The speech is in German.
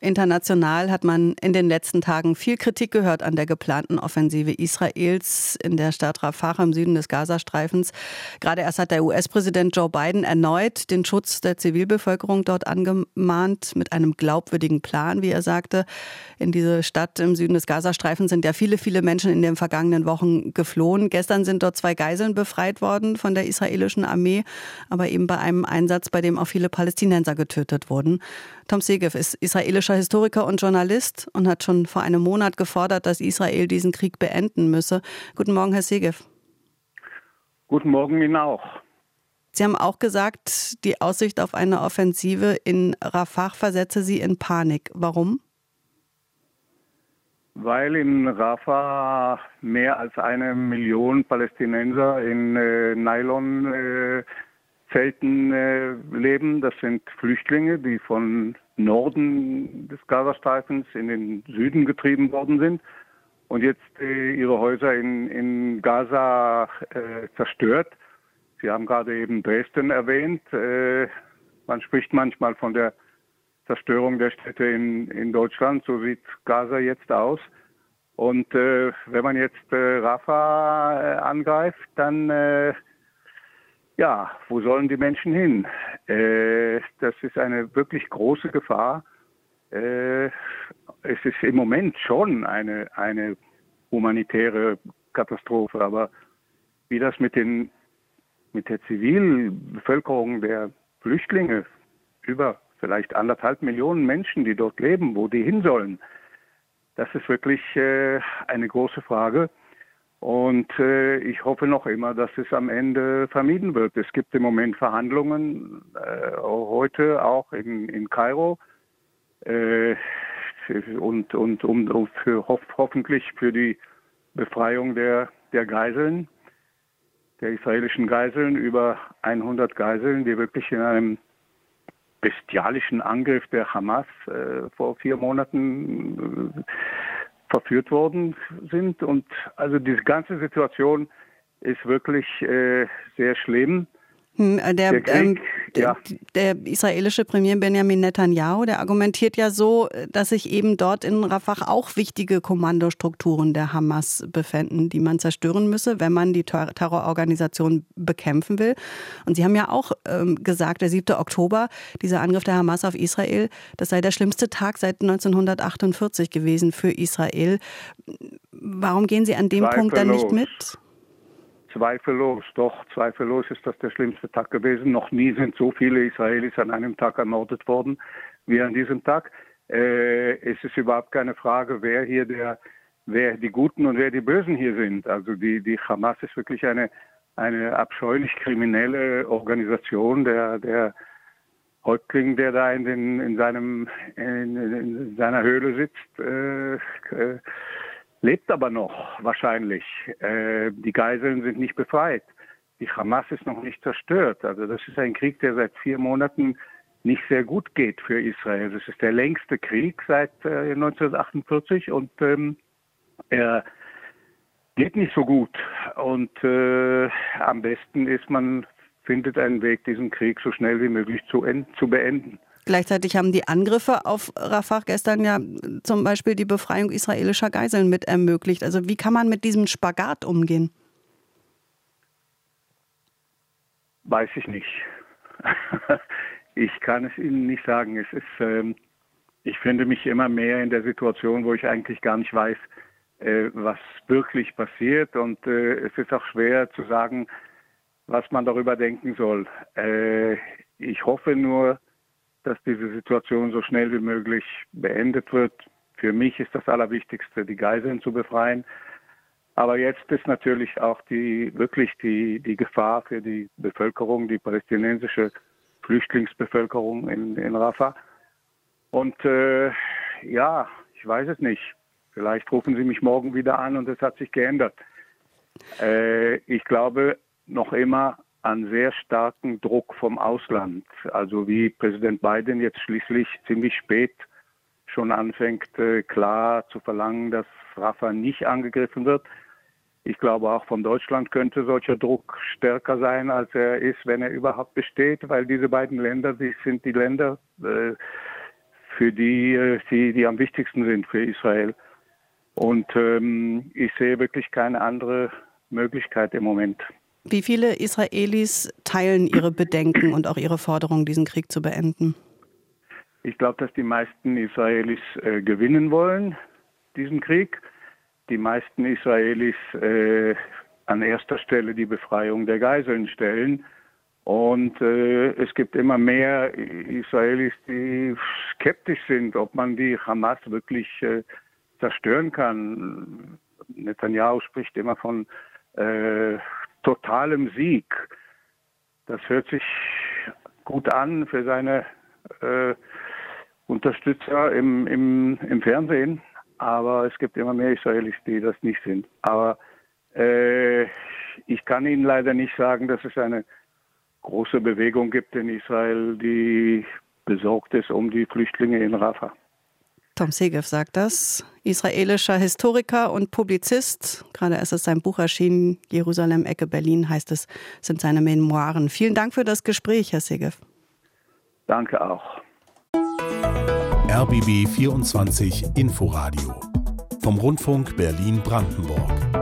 International hat man in den letzten Tagen viel Kritik gehört an der geplanten Offensive Israels in der Stadt Rafah im Süden des Gazastreifens. Gerade erst hat der US-Präsident Joe Biden erneut den Schutz der Zivilbevölkerung dort angemahnt mit einem glaubwürdigen Plan, wie er sagte. In diese Stadt im Süden des Gazastreifens sind ja viele, viele Menschen in den vergangenen Wochen geflohen. Gestern sind dort zwei Geiseln befreit worden von der israelischen Armee, aber eben bei einem Einsatz, bei dem auch viele Palästinenser getötet wurden. Tom Segev ist israelischer Historiker und Journalist und hat schon vor einem Monat gefordert, dass Israel diesen Krieg beenden müsse. Guten Morgen, Herr Segev. Guten Morgen Ihnen auch. Sie haben auch gesagt, die Aussicht auf eine Offensive in Rafah versetze Sie in Panik. Warum? Weil in Rafah mehr als eine Million Palästinenser in äh, Nylon äh, äh, leben. Das sind Flüchtlinge, die von Norden des Gazastreifens in den Süden getrieben worden sind und jetzt äh, ihre Häuser in, in Gaza äh, zerstört. Sie haben gerade eben Dresden erwähnt. Äh, man spricht manchmal von der Zerstörung der Städte in, in Deutschland. So sieht Gaza jetzt aus. Und äh, wenn man jetzt äh, Rafah äh, angreift, dann äh, ja, wo sollen die Menschen hin? Äh, das ist eine wirklich große Gefahr. Äh, es ist im Moment schon eine, eine humanitäre Katastrophe, aber wie das mit, den, mit der Zivilbevölkerung der Flüchtlinge, über vielleicht anderthalb Millionen Menschen, die dort leben, wo die hin sollen, das ist wirklich äh, eine große Frage. Und äh, ich hoffe noch immer, dass es am Ende vermieden wird. Es gibt im Moment Verhandlungen, äh, heute auch in, in Kairo. Äh, und und um, um für, hoff, hoffentlich für die Befreiung der, der Geiseln, der israelischen Geiseln, über 100 Geiseln, die wirklich in einem bestialischen Angriff der Hamas äh, vor vier Monaten äh, verführt worden sind. Und also diese ganze Situation ist wirklich äh, sehr schlimm. Hm, äh, der, der, ähm, ja. der, israelische Premier Benjamin Netanyahu, der argumentiert ja so, dass sich eben dort in Rafah auch wichtige Kommandostrukturen der Hamas befinden, die man zerstören müsse, wenn man die Terrororganisation bekämpfen will. Und Sie haben ja auch ähm, gesagt, der 7. Oktober, dieser Angriff der Hamas auf Israel, das sei der schlimmste Tag seit 1948 gewesen für Israel. Warum gehen Sie an dem Punkt dann nicht mit? Zweifellos, doch, zweifellos ist das der schlimmste Tag gewesen. Noch nie sind so viele Israelis an einem Tag ermordet worden wie an diesem Tag. Äh, es ist überhaupt keine Frage, wer hier der, wer die Guten und wer die Bösen hier sind. Also die, die Hamas ist wirklich eine, eine abscheulich kriminelle Organisation. Der, der Häuptling, der da in, den, in, seinem, in, in seiner Höhle sitzt, äh, äh, lebt aber noch wahrscheinlich. Äh, die Geiseln sind nicht befreit. Die Hamas ist noch nicht zerstört. Also das ist ein Krieg, der seit vier Monaten nicht sehr gut geht für Israel. Das ist der längste Krieg seit äh, 1948 und ähm, er geht nicht so gut. Und äh, am besten ist, man findet einen Weg, diesen Krieg so schnell wie möglich zu, zu beenden. Gleichzeitig haben die Angriffe auf Rafah gestern ja zum Beispiel die Befreiung israelischer Geiseln mit ermöglicht. Also wie kann man mit diesem Spagat umgehen? Weiß ich nicht. ich kann es Ihnen nicht sagen. Es ist, ähm, ich finde mich immer mehr in der Situation, wo ich eigentlich gar nicht weiß, äh, was wirklich passiert. Und äh, es ist auch schwer zu sagen, was man darüber denken soll. Äh, ich hoffe nur, dass diese Situation so schnell wie möglich beendet wird. Für mich ist das Allerwichtigste, die Geiseln zu befreien. Aber jetzt ist natürlich auch die, wirklich die, die Gefahr für die Bevölkerung, die palästinensische Flüchtlingsbevölkerung in, in Rafah. Und äh, ja, ich weiß es nicht. Vielleicht rufen Sie mich morgen wieder an und es hat sich geändert. Äh, ich glaube noch immer, an sehr starken Druck vom Ausland. Also wie Präsident Biden jetzt schließlich ziemlich spät schon anfängt, äh, klar zu verlangen, dass Rafah nicht angegriffen wird. Ich glaube, auch von Deutschland könnte solcher Druck stärker sein, als er ist, wenn er überhaupt besteht, weil diese beiden Länder, die sind die Länder, äh, für die, die, die am wichtigsten sind für Israel. Und ähm, ich sehe wirklich keine andere Möglichkeit im Moment. Wie viele Israelis teilen ihre Bedenken und auch ihre Forderung, diesen Krieg zu beenden? Ich glaube, dass die meisten Israelis äh, gewinnen wollen, diesen Krieg. Die meisten Israelis äh, an erster Stelle die Befreiung der Geiseln stellen. Und äh, es gibt immer mehr Israelis, die skeptisch sind, ob man die Hamas wirklich äh, zerstören kann. Netanyahu spricht immer von äh, totalem Sieg. Das hört sich gut an für seine äh, Unterstützer im, im, im Fernsehen, aber es gibt immer mehr Israelis, die das nicht sind. Aber äh, ich kann Ihnen leider nicht sagen, dass es eine große Bewegung gibt in Israel, die besorgt ist um die Flüchtlinge in Rafah. Tom Segev sagt das, israelischer Historiker und Publizist. Gerade erst ist sein Buch erschienen, Jerusalem, Ecke Berlin heißt es, sind seine Memoiren. Vielen Dank für das Gespräch, Herr Segev. Danke auch. RBB 24 Inforadio vom Rundfunk Berlin-Brandenburg.